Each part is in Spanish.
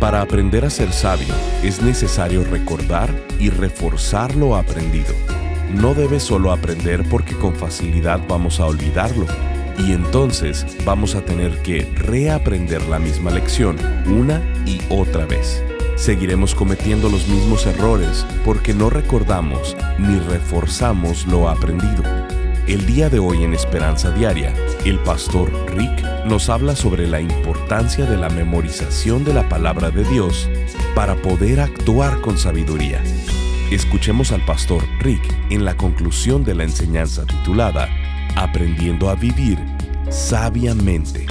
Para aprender a ser sabio es necesario recordar y reforzar lo aprendido. No debes solo aprender porque con facilidad vamos a olvidarlo y entonces vamos a tener que reaprender la misma lección una y otra vez. Seguiremos cometiendo los mismos errores porque no recordamos ni reforzamos lo aprendido. El día de hoy en Esperanza Diaria, el pastor Rick nos habla sobre la importancia de la memorización de la palabra de Dios para poder actuar con sabiduría. Escuchemos al pastor Rick en la conclusión de la enseñanza titulada Aprendiendo a vivir sabiamente.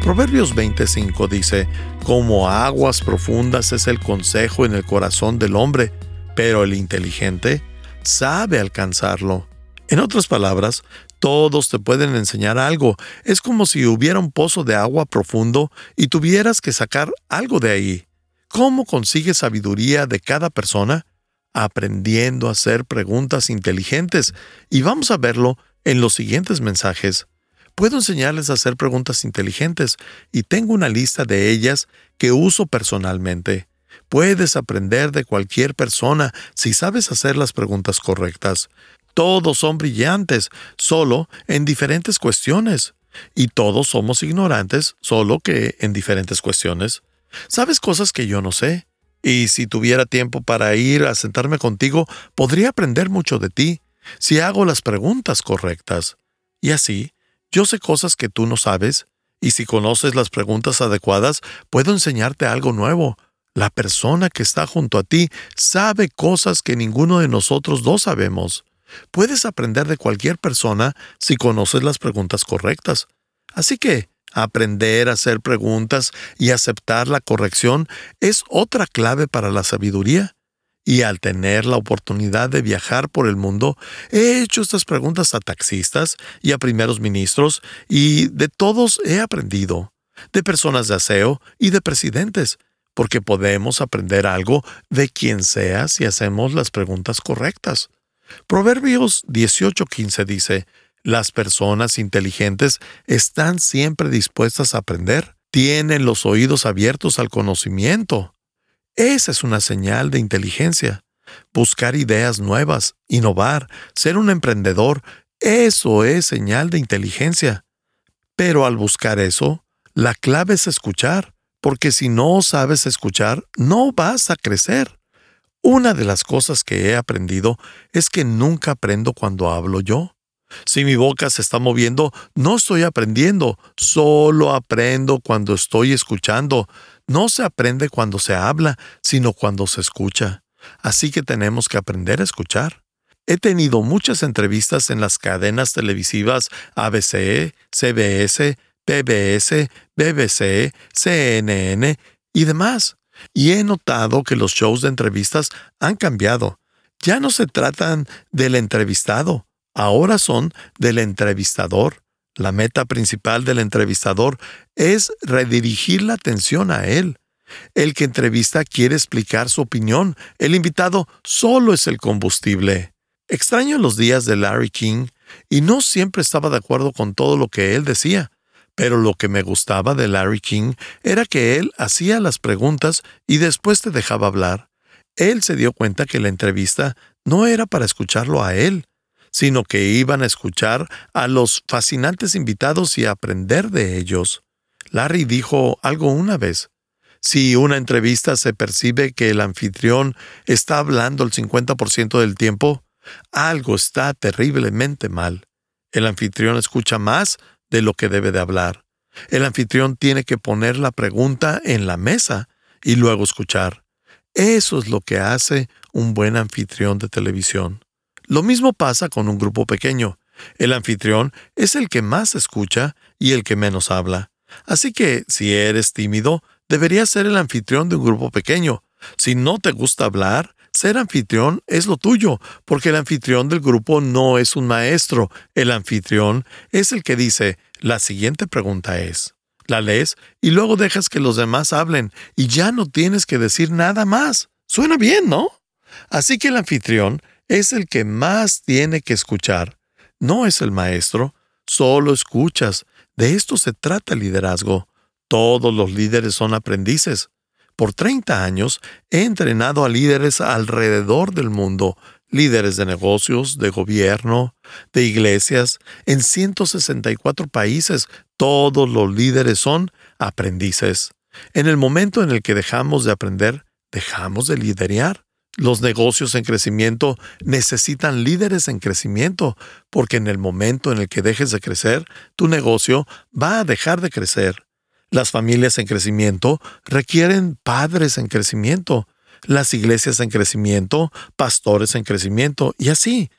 Proverbios 25 dice, Como aguas profundas es el consejo en el corazón del hombre, pero el inteligente sabe alcanzarlo. En otras palabras, todos te pueden enseñar algo. Es como si hubiera un pozo de agua profundo y tuvieras que sacar algo de ahí. ¿Cómo consigues sabiduría de cada persona? Aprendiendo a hacer preguntas inteligentes. Y vamos a verlo en los siguientes mensajes. Puedo enseñarles a hacer preguntas inteligentes y tengo una lista de ellas que uso personalmente. Puedes aprender de cualquier persona si sabes hacer las preguntas correctas. Todos son brillantes, solo en diferentes cuestiones. Y todos somos ignorantes, solo que en diferentes cuestiones. Sabes cosas que yo no sé. Y si tuviera tiempo para ir a sentarme contigo, podría aprender mucho de ti, si hago las preguntas correctas. Y así, yo sé cosas que tú no sabes, y si conoces las preguntas adecuadas, puedo enseñarte algo nuevo. La persona que está junto a ti sabe cosas que ninguno de nosotros dos sabemos. Puedes aprender de cualquier persona si conoces las preguntas correctas. Así que, aprender a hacer preguntas y aceptar la corrección es otra clave para la sabiduría. Y al tener la oportunidad de viajar por el mundo, he hecho estas preguntas a taxistas y a primeros ministros, y de todos he aprendido, de personas de aseo y de presidentes, porque podemos aprender algo de quien sea si hacemos las preguntas correctas. Proverbios 18:15 dice, las personas inteligentes están siempre dispuestas a aprender, tienen los oídos abiertos al conocimiento. Esa es una señal de inteligencia. Buscar ideas nuevas, innovar, ser un emprendedor, eso es señal de inteligencia. Pero al buscar eso, la clave es escuchar, porque si no sabes escuchar, no vas a crecer. Una de las cosas que he aprendido es que nunca aprendo cuando hablo yo. Si mi boca se está moviendo, no estoy aprendiendo, solo aprendo cuando estoy escuchando. No se aprende cuando se habla, sino cuando se escucha. Así que tenemos que aprender a escuchar. He tenido muchas entrevistas en las cadenas televisivas ABC, CBS, PBS, BBC, CNN y demás. Y he notado que los shows de entrevistas han cambiado. Ya no se tratan del entrevistado, ahora son del entrevistador. La meta principal del entrevistador es redirigir la atención a él. El que entrevista quiere explicar su opinión, el invitado solo es el combustible. Extraño los días de Larry King y no siempre estaba de acuerdo con todo lo que él decía. Pero lo que me gustaba de Larry King era que él hacía las preguntas y después te dejaba hablar. Él se dio cuenta que la entrevista no era para escucharlo a él, sino que iban a escuchar a los fascinantes invitados y aprender de ellos. Larry dijo algo una vez. Si una entrevista se percibe que el anfitrión está hablando el 50% del tiempo, algo está terriblemente mal. El anfitrión escucha más de lo que debe de hablar. El anfitrión tiene que poner la pregunta en la mesa y luego escuchar. Eso es lo que hace un buen anfitrión de televisión. Lo mismo pasa con un grupo pequeño. El anfitrión es el que más escucha y el que menos habla. Así que, si eres tímido, deberías ser el anfitrión de un grupo pequeño. Si no te gusta hablar, ser anfitrión es lo tuyo, porque el anfitrión del grupo no es un maestro. El anfitrión es el que dice, la siguiente pregunta es, la lees y luego dejas que los demás hablen y ya no tienes que decir nada más. Suena bien, ¿no? Así que el anfitrión es el que más tiene que escuchar. No es el maestro, solo escuchas. De esto se trata el liderazgo. Todos los líderes son aprendices. Por 30 años he entrenado a líderes alrededor del mundo, líderes de negocios, de gobierno, de iglesias, en 164 países. Todos los líderes son aprendices. En el momento en el que dejamos de aprender, dejamos de liderar. Los negocios en crecimiento necesitan líderes en crecimiento, porque en el momento en el que dejes de crecer, tu negocio va a dejar de crecer. Las familias en crecimiento requieren padres en crecimiento, las iglesias en crecimiento, pastores en crecimiento, y así.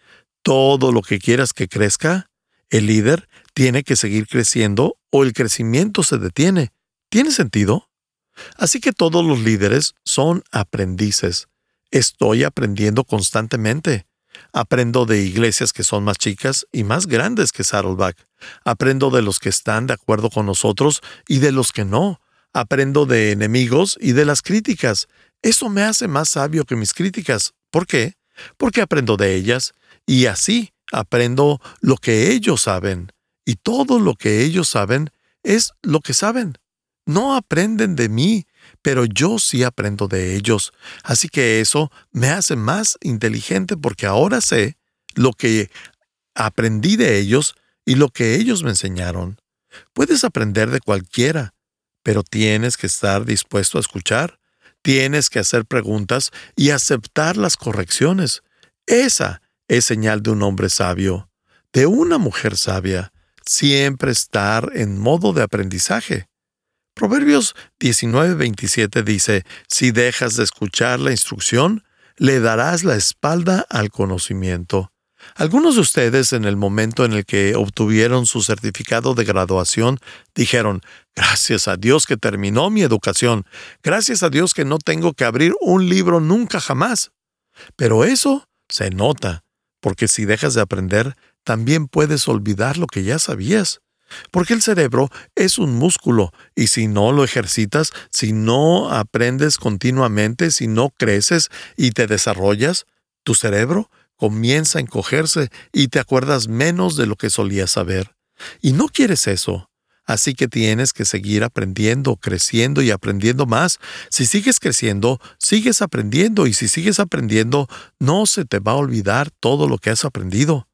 Todo lo que quieras que crezca, el líder tiene que seguir creciendo o el crecimiento se detiene. ¿Tiene sentido? Así que todos los líderes son aprendices. Estoy aprendiendo constantemente. Aprendo de iglesias que son más chicas y más grandes que Saddleback. Aprendo de los que están de acuerdo con nosotros y de los que no. Aprendo de enemigos y de las críticas. Eso me hace más sabio que mis críticas. ¿Por qué? Porque aprendo de ellas y así aprendo lo que ellos saben. Y todo lo que ellos saben es lo que saben. No aprenden de mí, pero yo sí aprendo de ellos. Así que eso me hace más inteligente porque ahora sé lo que aprendí de ellos y lo que ellos me enseñaron. Puedes aprender de cualquiera, pero tienes que estar dispuesto a escuchar, tienes que hacer preguntas y aceptar las correcciones. Esa es señal de un hombre sabio, de una mujer sabia, siempre estar en modo de aprendizaje. Proverbios 19:27 dice, Si dejas de escuchar la instrucción, le darás la espalda al conocimiento. Algunos de ustedes en el momento en el que obtuvieron su certificado de graduación dijeron, gracias a Dios que terminó mi educación, gracias a Dios que no tengo que abrir un libro nunca jamás. Pero eso se nota, porque si dejas de aprender, también puedes olvidar lo que ya sabías. Porque el cerebro es un músculo y si no lo ejercitas, si no aprendes continuamente, si no creces y te desarrollas, tu cerebro comienza a encogerse y te acuerdas menos de lo que solías saber. Y no quieres eso. Así que tienes que seguir aprendiendo, creciendo y aprendiendo más. Si sigues creciendo, sigues aprendiendo y si sigues aprendiendo, no se te va a olvidar todo lo que has aprendido.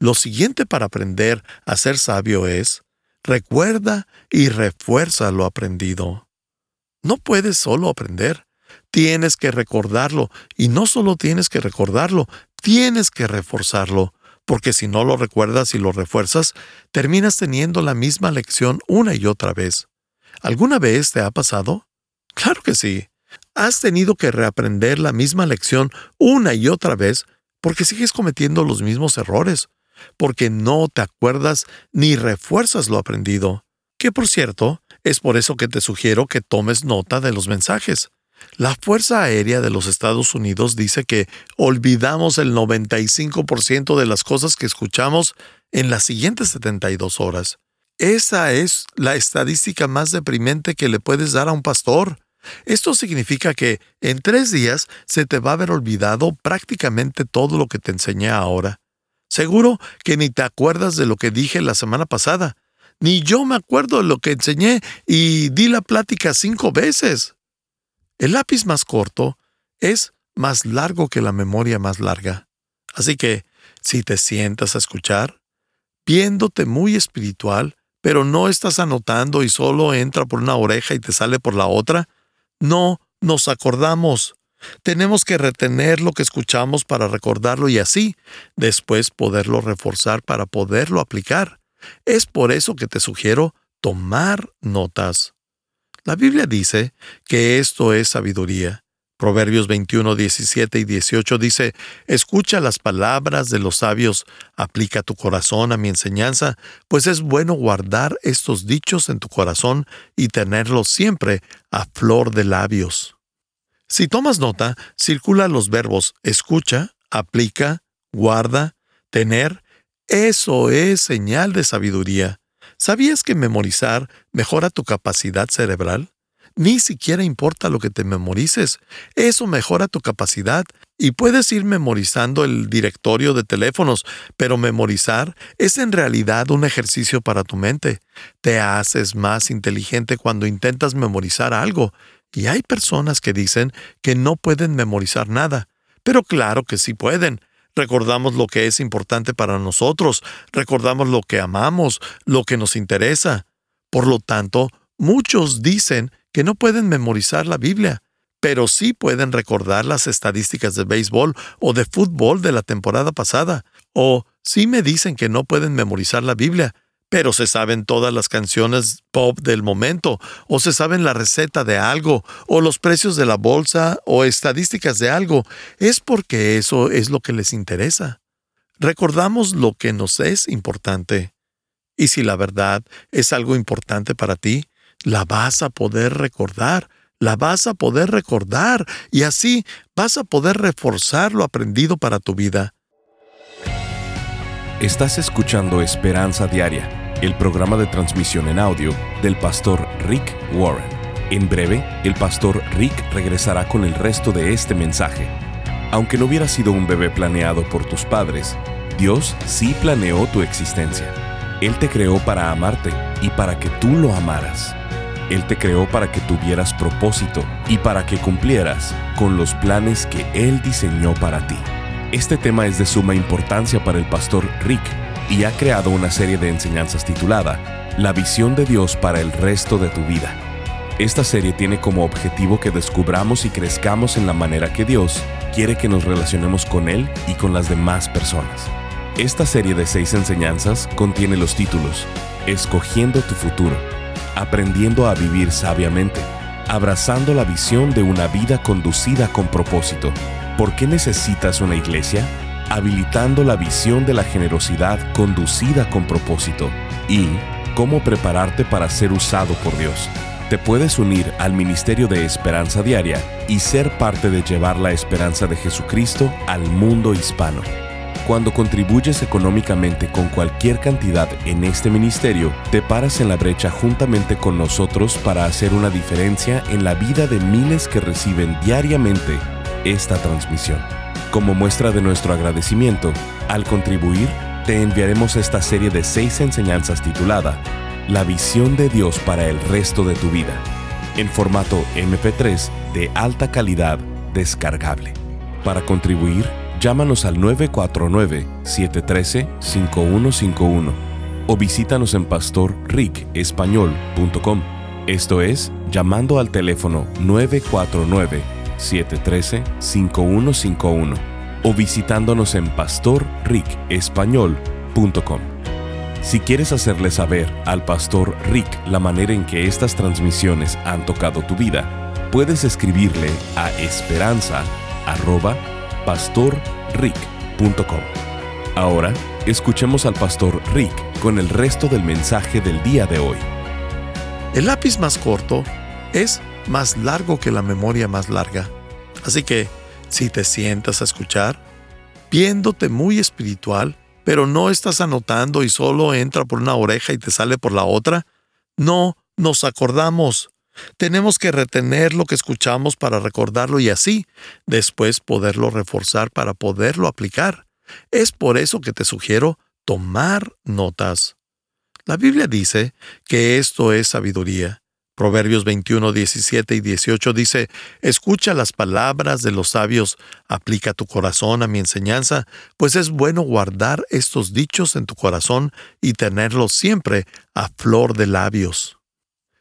Lo siguiente para aprender a ser sabio es, recuerda y refuerza lo aprendido. No puedes solo aprender, tienes que recordarlo, y no solo tienes que recordarlo, tienes que reforzarlo, porque si no lo recuerdas y lo refuerzas, terminas teniendo la misma lección una y otra vez. ¿Alguna vez te ha pasado? Claro que sí. Has tenido que reaprender la misma lección una y otra vez porque sigues cometiendo los mismos errores porque no te acuerdas ni refuerzas lo aprendido. Que por cierto, es por eso que te sugiero que tomes nota de los mensajes. La Fuerza Aérea de los Estados Unidos dice que olvidamos el 95% de las cosas que escuchamos en las siguientes 72 horas. Esa es la estadística más deprimente que le puedes dar a un pastor. Esto significa que en tres días se te va a haber olvidado prácticamente todo lo que te enseñé ahora. Seguro que ni te acuerdas de lo que dije la semana pasada. Ni yo me acuerdo de lo que enseñé y di la plática cinco veces. El lápiz más corto es más largo que la memoria más larga. Así que, si te sientas a escuchar, viéndote muy espiritual, pero no estás anotando y solo entra por una oreja y te sale por la otra, no nos acordamos. Tenemos que retener lo que escuchamos para recordarlo y así después poderlo reforzar para poderlo aplicar. Es por eso que te sugiero tomar notas. La Biblia dice que esto es sabiduría. Proverbios 21, 17 y 18 dice, Escucha las palabras de los sabios, aplica tu corazón a mi enseñanza, pues es bueno guardar estos dichos en tu corazón y tenerlos siempre a flor de labios. Si tomas nota, circula los verbos escucha, aplica, guarda, tener. Eso es señal de sabiduría. ¿Sabías que memorizar mejora tu capacidad cerebral? Ni siquiera importa lo que te memorices, eso mejora tu capacidad y puedes ir memorizando el directorio de teléfonos, pero memorizar es en realidad un ejercicio para tu mente. Te haces más inteligente cuando intentas memorizar algo, y hay personas que dicen que no pueden memorizar nada, pero claro que sí pueden. Recordamos lo que es importante para nosotros, recordamos lo que amamos, lo que nos interesa. Por lo tanto, muchos dicen que no pueden memorizar la Biblia, pero sí pueden recordar las estadísticas de béisbol o de fútbol de la temporada pasada. O sí me dicen que no pueden memorizar la Biblia, pero se saben todas las canciones pop del momento, o se saben la receta de algo, o los precios de la bolsa, o estadísticas de algo. Es porque eso es lo que les interesa. Recordamos lo que nos es importante. Y si la verdad es algo importante para ti, la vas a poder recordar, la vas a poder recordar y así vas a poder reforzar lo aprendido para tu vida. Estás escuchando Esperanza Diaria, el programa de transmisión en audio del pastor Rick Warren. En breve, el pastor Rick regresará con el resto de este mensaje. Aunque no hubiera sido un bebé planeado por tus padres, Dios sí planeó tu existencia. Él te creó para amarte y para que tú lo amaras. Él te creó para que tuvieras propósito y para que cumplieras con los planes que Él diseñó para ti. Este tema es de suma importancia para el pastor Rick y ha creado una serie de enseñanzas titulada La visión de Dios para el resto de tu vida. Esta serie tiene como objetivo que descubramos y crezcamos en la manera que Dios quiere que nos relacionemos con Él y con las demás personas. Esta serie de seis enseñanzas contiene los títulos Escogiendo tu futuro, aprendiendo a vivir sabiamente, abrazando la visión de una vida conducida con propósito. ¿Por qué necesitas una iglesia? Habilitando la visión de la generosidad conducida con propósito. Y cómo prepararte para ser usado por Dios. Te puedes unir al Ministerio de Esperanza Diaria y ser parte de llevar la esperanza de Jesucristo al mundo hispano. Cuando contribuyes económicamente con cualquier cantidad en este ministerio, te paras en la brecha juntamente con nosotros para hacer una diferencia en la vida de miles que reciben diariamente esta transmisión. Como muestra de nuestro agradecimiento, al contribuir, te enviaremos esta serie de seis enseñanzas titulada La visión de Dios para el resto de tu vida, en formato MP3 de alta calidad descargable. Para contribuir, Llámanos al 949-713-5151 o visítanos en pastorricespañol.com. Esto es, llamando al teléfono 949-713-5151 o visitándonos en pastorricespañol.com. Si quieres hacerle saber al pastor Rick la manera en que estas transmisiones han tocado tu vida, puedes escribirle a esperanza pastorrick.com. Ahora, escuchemos al pastor Rick con el resto del mensaje del día de hoy. El lápiz más corto es más largo que la memoria más larga. Así que, si te sientas a escuchar, viéndote muy espiritual, pero no estás anotando y solo entra por una oreja y te sale por la otra, no nos acordamos. Tenemos que retener lo que escuchamos para recordarlo y así después poderlo reforzar para poderlo aplicar. Es por eso que te sugiero tomar notas. La Biblia dice que esto es sabiduría. Proverbios 21, 17 y 18 dice, Escucha las palabras de los sabios, aplica tu corazón a mi enseñanza, pues es bueno guardar estos dichos en tu corazón y tenerlos siempre a flor de labios.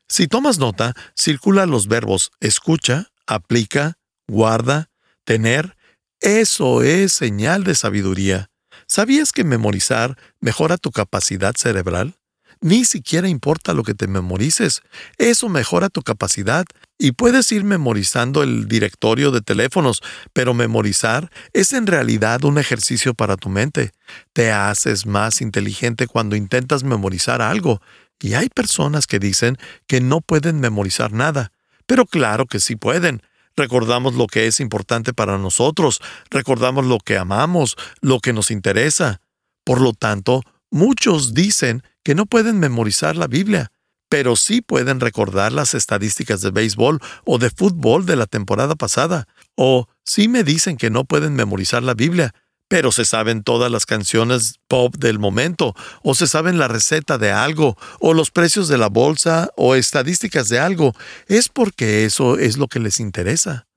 Si tomas nota, circula los verbos escucha, aplica, guarda, tener. Eso es señal de sabiduría. ¿Sabías que memorizar mejora tu capacidad cerebral? Ni siquiera importa lo que te memorices. Eso mejora tu capacidad y puedes ir memorizando el directorio de teléfonos, pero memorizar es en realidad un ejercicio para tu mente. Te haces más inteligente cuando intentas memorizar algo. Y hay personas que dicen que no pueden memorizar nada. Pero claro que sí pueden. Recordamos lo que es importante para nosotros, recordamos lo que amamos, lo que nos interesa. Por lo tanto, muchos dicen que no pueden memorizar la Biblia pero sí pueden recordar las estadísticas de béisbol o de fútbol de la temporada pasada. O sí me dicen que no pueden memorizar la Biblia, pero se saben todas las canciones pop del momento, o se saben la receta de algo, o los precios de la bolsa, o estadísticas de algo. Es porque eso es lo que les interesa.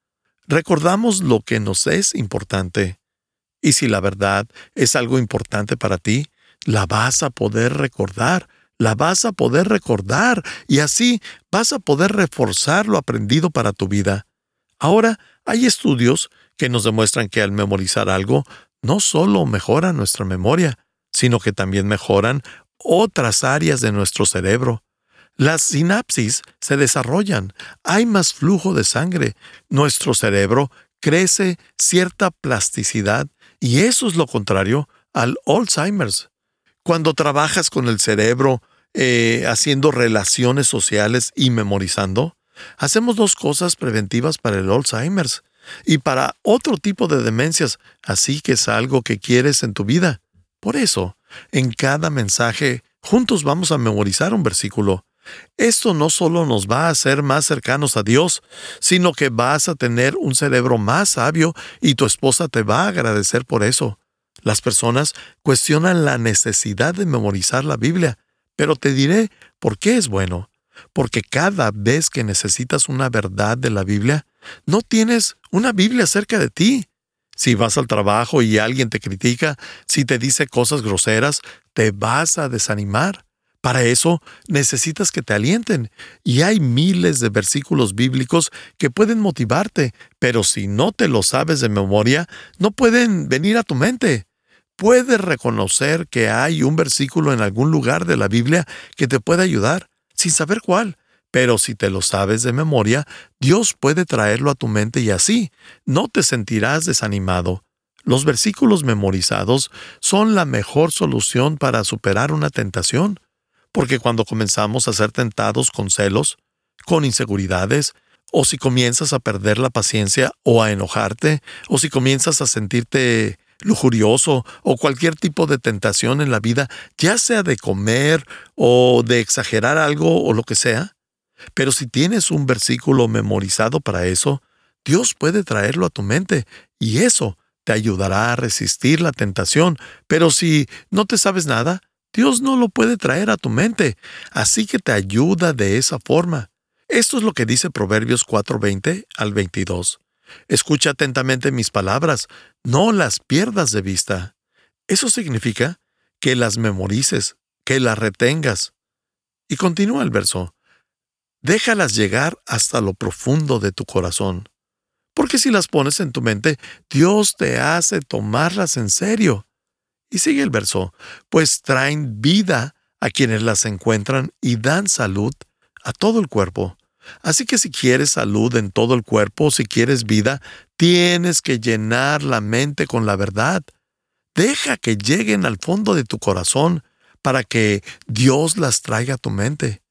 Recordamos lo que nos es importante. Y si la verdad es algo importante para ti, la vas a poder recordar la vas a poder recordar y así vas a poder reforzar lo aprendido para tu vida. Ahora, hay estudios que nos demuestran que al memorizar algo, no solo mejora nuestra memoria, sino que también mejoran otras áreas de nuestro cerebro. Las sinapsis se desarrollan, hay más flujo de sangre, nuestro cerebro crece cierta plasticidad y eso es lo contrario al Alzheimer's. Cuando trabajas con el cerebro eh, haciendo relaciones sociales y memorizando, hacemos dos cosas preventivas para el Alzheimer's y para otro tipo de demencias, así que es algo que quieres en tu vida. Por eso, en cada mensaje, juntos vamos a memorizar un versículo. Esto no solo nos va a hacer más cercanos a Dios, sino que vas a tener un cerebro más sabio y tu esposa te va a agradecer por eso. Las personas cuestionan la necesidad de memorizar la Biblia, pero te diré por qué es bueno. Porque cada vez que necesitas una verdad de la Biblia, no tienes una Biblia cerca de ti. Si vas al trabajo y alguien te critica, si te dice cosas groseras, te vas a desanimar. Para eso necesitas que te alienten, y hay miles de versículos bíblicos que pueden motivarte, pero si no te lo sabes de memoria, no pueden venir a tu mente puedes reconocer que hay un versículo en algún lugar de la Biblia que te puede ayudar, sin saber cuál. Pero si te lo sabes de memoria, Dios puede traerlo a tu mente y así no te sentirás desanimado. Los versículos memorizados son la mejor solución para superar una tentación, porque cuando comenzamos a ser tentados con celos, con inseguridades, o si comienzas a perder la paciencia o a enojarte, o si comienzas a sentirte lujurioso o cualquier tipo de tentación en la vida, ya sea de comer o de exagerar algo o lo que sea. Pero si tienes un versículo memorizado para eso, Dios puede traerlo a tu mente y eso te ayudará a resistir la tentación. Pero si no te sabes nada, Dios no lo puede traer a tu mente, así que te ayuda de esa forma. Esto es lo que dice Proverbios 4:20 al 22. Escucha atentamente mis palabras, no las pierdas de vista. Eso significa que las memorices, que las retengas. Y continúa el verso. Déjalas llegar hasta lo profundo de tu corazón. Porque si las pones en tu mente, Dios te hace tomarlas en serio. Y sigue el verso, pues traen vida a quienes las encuentran y dan salud a todo el cuerpo. Así que si quieres salud en todo el cuerpo, si quieres vida, tienes que llenar la mente con la verdad. Deja que lleguen al fondo de tu corazón para que Dios las traiga a tu mente.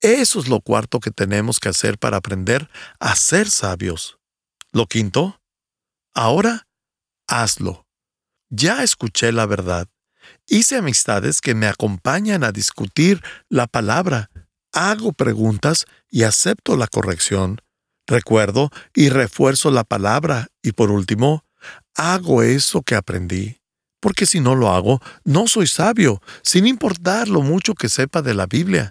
Eso es lo cuarto que tenemos que hacer para aprender a ser sabios. Lo quinto, ahora hazlo. Ya escuché la verdad. Hice amistades que me acompañan a discutir la palabra hago preguntas y acepto la corrección, recuerdo y refuerzo la palabra y por último, hago eso que aprendí. Porque si no lo hago, no soy sabio, sin importar lo mucho que sepa de la Biblia.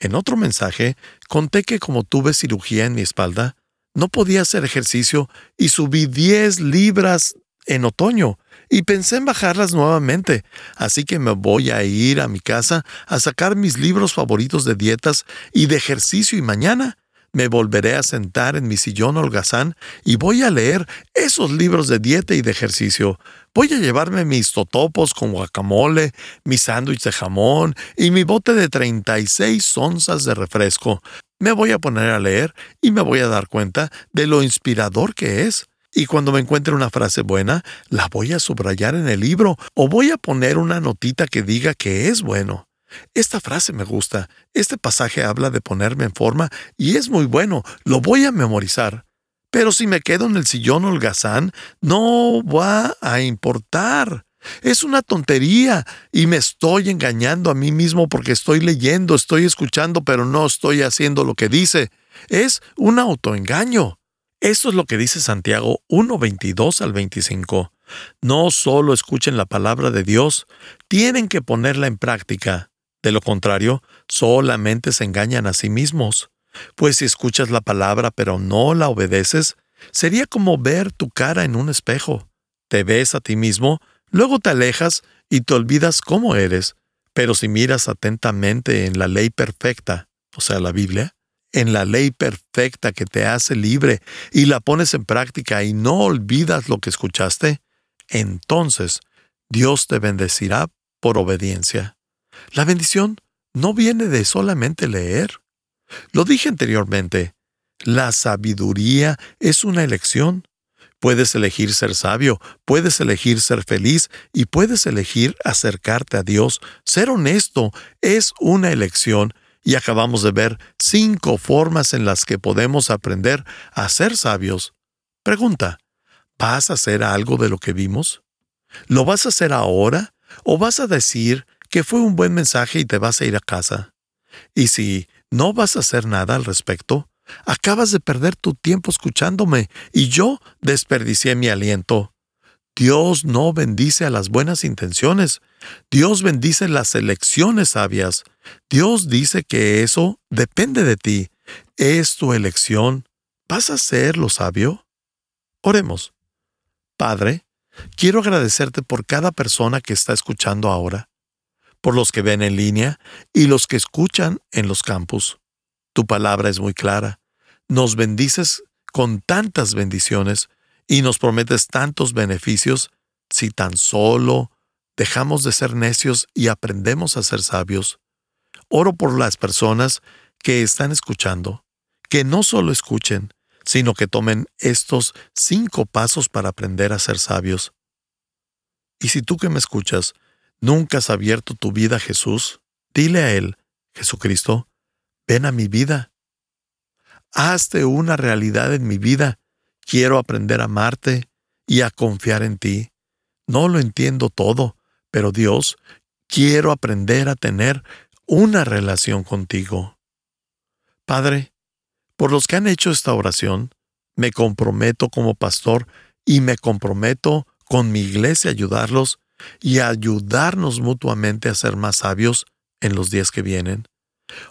En otro mensaje, conté que como tuve cirugía en mi espalda, no podía hacer ejercicio y subí 10 libras en otoño y pensé en bajarlas nuevamente, así que me voy a ir a mi casa a sacar mis libros favoritos de dietas y de ejercicio y mañana me volveré a sentar en mi sillón holgazán y voy a leer esos libros de dieta y de ejercicio. Voy a llevarme mis totopos con guacamole, mi sándwich de jamón y mi bote de 36 onzas de refresco. Me voy a poner a leer y me voy a dar cuenta de lo inspirador que es. Y cuando me encuentre una frase buena, la voy a subrayar en el libro o voy a poner una notita que diga que es bueno. Esta frase me gusta, este pasaje habla de ponerme en forma y es muy bueno, lo voy a memorizar. Pero si me quedo en el sillón holgazán, no va a importar. Es una tontería y me estoy engañando a mí mismo porque estoy leyendo, estoy escuchando, pero no estoy haciendo lo que dice. Es un autoengaño. Eso es lo que dice Santiago 1.22 al 25. No solo escuchen la palabra de Dios, tienen que ponerla en práctica. De lo contrario, solamente se engañan a sí mismos. Pues si escuchas la palabra pero no la obedeces, sería como ver tu cara en un espejo. Te ves a ti mismo, luego te alejas y te olvidas cómo eres. Pero si miras atentamente en la ley perfecta, o sea, la Biblia, en la ley perfecta que te hace libre y la pones en práctica y no olvidas lo que escuchaste, entonces Dios te bendecirá por obediencia. La bendición no viene de solamente leer. Lo dije anteriormente, la sabiduría es una elección. Puedes elegir ser sabio, puedes elegir ser feliz y puedes elegir acercarte a Dios. Ser honesto es una elección y acabamos de ver cinco formas en las que podemos aprender a ser sabios. Pregunta, ¿vas a hacer algo de lo que vimos? ¿Lo vas a hacer ahora o vas a decir que fue un buen mensaje y te vas a ir a casa. Y si no vas a hacer nada al respecto, acabas de perder tu tiempo escuchándome y yo desperdicié mi aliento. Dios no bendice a las buenas intenciones. Dios bendice las elecciones sabias. Dios dice que eso depende de ti. Es tu elección. ¿Vas a ser lo sabio? Oremos. Padre, quiero agradecerte por cada persona que está escuchando ahora por los que ven en línea y los que escuchan en los campus. Tu palabra es muy clara. Nos bendices con tantas bendiciones y nos prometes tantos beneficios si tan solo dejamos de ser necios y aprendemos a ser sabios. Oro por las personas que están escuchando, que no solo escuchen, sino que tomen estos cinco pasos para aprender a ser sabios. Y si tú que me escuchas nunca has abierto tu vida a Jesús, dile a Él, Jesucristo, ven a mi vida. Hazte una realidad en mi vida. Quiero aprender a amarte y a confiar en ti. No lo entiendo todo, pero Dios, quiero aprender a tener una relación contigo. Padre, por los que han hecho esta oración, me comprometo como pastor y me comprometo con mi iglesia a ayudarlos y ayudarnos mutuamente a ser más sabios en los días que vienen.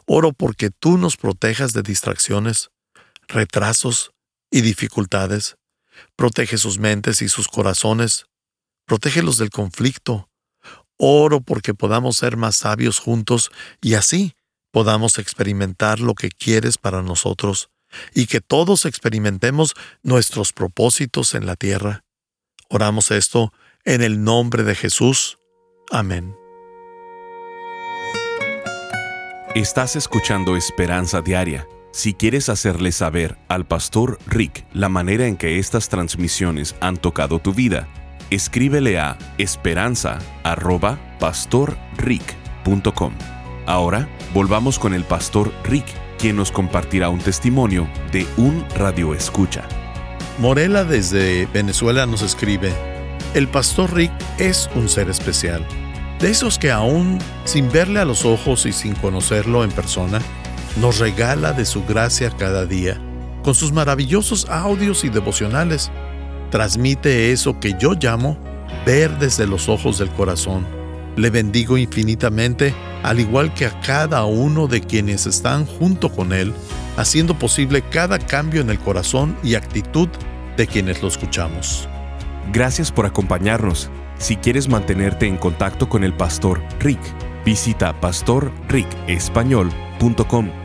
Oro porque tú nos protejas de distracciones, retrasos y dificultades. Protege sus mentes y sus corazones. Protégelos del conflicto. Oro porque podamos ser más sabios juntos y así podamos experimentar lo que quieres para nosotros y que todos experimentemos nuestros propósitos en la tierra. Oramos esto en el nombre de Jesús. Amén. Estás escuchando Esperanza Diaria. Si quieres hacerle saber al pastor Rick la manera en que estas transmisiones han tocado tu vida, escríbele a esperanza.pastorrick.com. Ahora volvamos con el pastor Rick, quien nos compartirá un testimonio de un radio escucha. Morela desde Venezuela nos escribe, el pastor Rick es un ser especial, de esos que aún sin verle a los ojos y sin conocerlo en persona, nos regala de su gracia cada día. Con sus maravillosos audios y devocionales, transmite eso que yo llamo ver desde los ojos del corazón. Le bendigo infinitamente, al igual que a cada uno de quienes están junto con él, haciendo posible cada cambio en el corazón y actitud de quienes lo escuchamos. Gracias por acompañarnos. Si quieres mantenerte en contacto con el pastor Rick, visita pastorricespañol.com